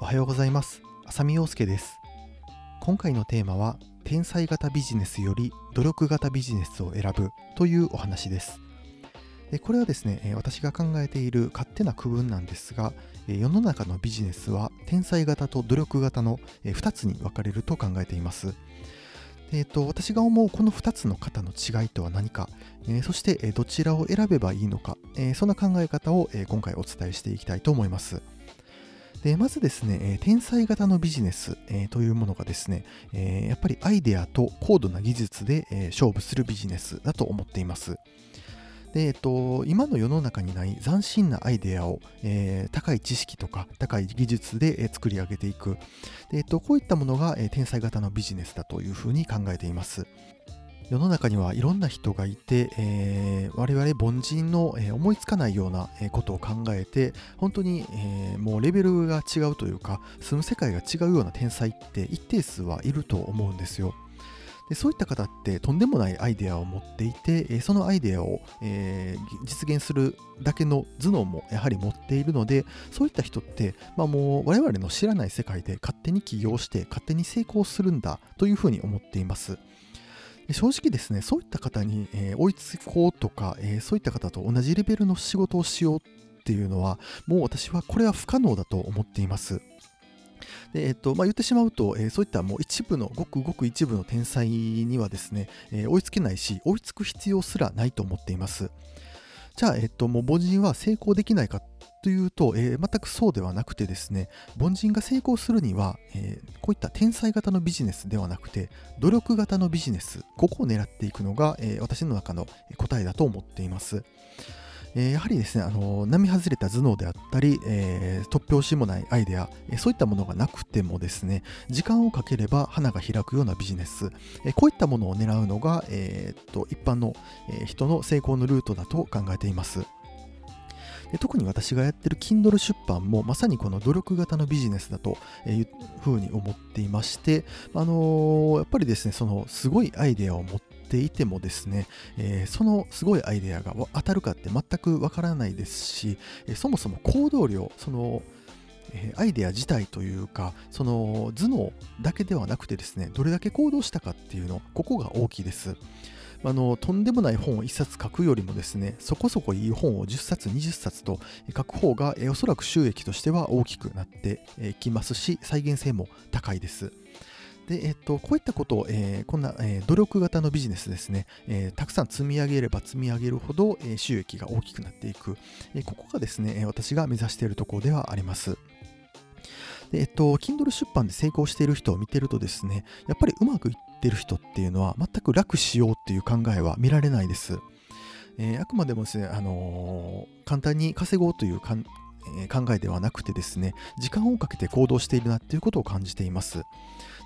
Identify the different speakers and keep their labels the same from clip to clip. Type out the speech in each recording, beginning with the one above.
Speaker 1: おはようございます。浅見陽介です。今回のテーマは天才型ビジネスより努力型ビジネスを選ぶというお話です。でこれはですね私が考えている勝手な区分なんですが世の中のビジネスは天才型と努力型の2つに分かれると考えています。えーと、私が思うこの2つの型の違いとは何か、えー、そして、えどちらを選べばいいのか、えー、そんな考え方を、え今回お伝えしていきたいと思います。でまずですね、天才型のビジネス、えというものがですね、えやっぱりアイデアと高度な技術で、え勝負するビジネスだと思っています。で、えっと、今の世の中にない斬新なアイデアを、えー、高い知識とか高い技術で、えー、作り上げていくで、えっと、こういったものが、えー、天才型のビジネスだというふうに考えています世の中にはいろんな人がいて、えー、我々凡人の、えー、思いつかないような、ことを考えて本当に、えー、もうレベルが違うというか住む世界が違うような天才って一定数はいると思うんですよでそういった方ってとんでもないアイデアを持っていて、そのアイデアを、えー、実現するだけの頭脳もやはり持っているのでそういった人って、まあ、もう我々の知らない世界で勝手に起業して勝手に成功するんだというふうに思っています。正直ですね、そういった方に、えー、追いつこうとか、えー、そういった方と同じレベルの仕事をしようっていうのは、もう私はこれは不可能だと思っています。で、えっとまあ、言ってしまうと、えー、そういったもう一部の、ごくごく一部の天才にはですね、えー、追いつけないし、追いつく必要すらないと思っています。じゃあ、えっと、もう凡人は成功できないかというと、えー、全くそうではなくてですね、凡人が成功するには、えー、こういった天才型のビジネスではなくて、努力型のビジネス、ここを狙っていくのが、えー、私の中の答えだと思っています。え、やはりですね、あの並外れた頭脳であったり、えー、突拍子もないアイデア、え、そういったものがなくてもですね、時間をかければ花が開くようなビジネス、えこういったものを狙うのが、えっと一般の、え人の成功のルートだと考えています。で特に私がやってる Kindle 出版もまさにこの努力型のビジネスだというふうに思っていまして、あのー、やっぱりですね、そのすごいアイデアを持っていてもですね、えー、そのすごいアイデアが当たるかって全くわからないですし、えそもそも行動量、そのえアイデア自体というかその頭脳だけではなくてですねどれだけ行動したかっていうのここが大きいです。あのとんでもない本を1冊書くよりもですねそこそこいい本を10冊20冊と書く方がおそらく収益としては大きくなってきますし再現性も高いですで、えっと、こういったことを、えー、こんな、えー、努力型のビジネスですね、えー、たくさん積み上げれば積み上げるほど、え収益が大きくなっていく、えここがですね、私が目指しているところではあります。で、えっと、Kindle 出版で成功している人を見てるとですね、やっぱりうまくいってる人っていうのは全く楽しようっていう考えは見られないです。えー、あくまでもですね、あのー、簡単に稼ごうというかん、えー、考えではなくてですね、時間をかけて行動しているなっていうことを感じています。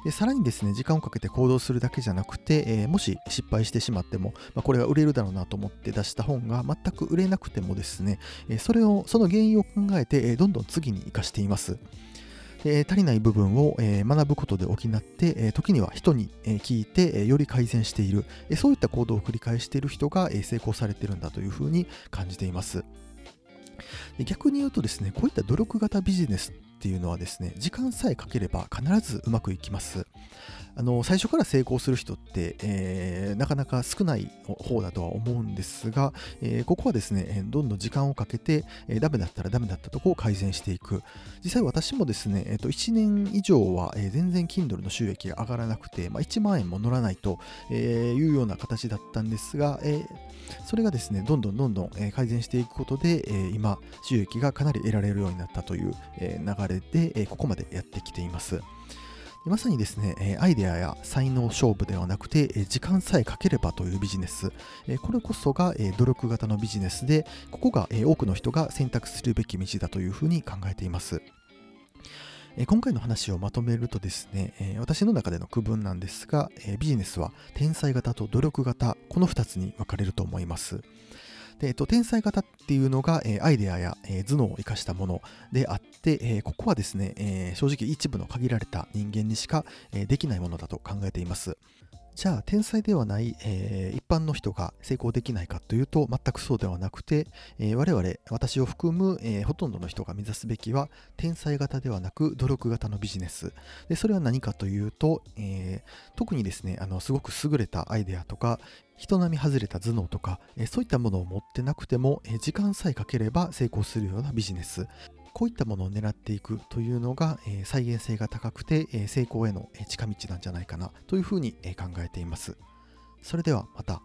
Speaker 1: でさらにですね、時間をかけて行動するだけじゃなくて、えー、もし失敗してしまっても、まあ、これは売れるだろうなと思って出した本が全く売れなくてもですね、えー、それを、その原因を考えて、えー、どんどん次に生かしています。で足りない部分を、え学ぶことで補って、え時には人に、え聞いて、えより改善している、えそういった行動を繰り返している人が、え成功されているんだというふうに感じています。逆に言うとですね、こういった努力型ビジネスっていうのはですね、時間さえかければ必ずうまくいきます。あの最初から成功する人って、えー、なかなか少ない方だとは思うんですが、えー、ここはですね、どんどん時間をかけて、えー、ダメだったらダメだったとこを改善していく。実際私もですね、えー、と1年以上は、え、全然 Kindle の収益が上がらなくて、まあ、1万円も乗らないと、え、いうような形だったんですが、え、それがですね、どんどんどんどん、改善していくことで、え、今、収益がかなり得られるようになったという、え、流れで、え、ここまでやってきています。まさにですね、アイデアや才能勝負ではなくて、時間さえかければというビジネス、これこそが努力型のビジネスで、ここが多くの人が選択するべき道だというふうに考えています。今回の話をまとめるとですね、私の中での区分なんですが、ビジネスは天才型と努力型、この2つに分かれると思います。で、えっと、天才型っていうのが、えー、アイデアや、えー、頭脳を生かしたものであって、えー、ここはですね、え正直一部の限られた人間にしか、えできないものだと考えています。じゃあ天才ではない、えー、一般の人が成功できないかというと全くそうではなくて、えー、我々私を含む、えー、ほとんどの人が目指すべきは天才型ではなく努力型のビジネス。でそれは何かというと、え特にですねあのすごく優れたアイデアとか人並み外れた頭脳とか、えそういったものを持ってなくても、え時間さえかければ成功するようなビジネス。こういったものを狙っていくというのが、え再現性が高くて、え成功への近道なんじゃないかなというふうに考えています。それではまた。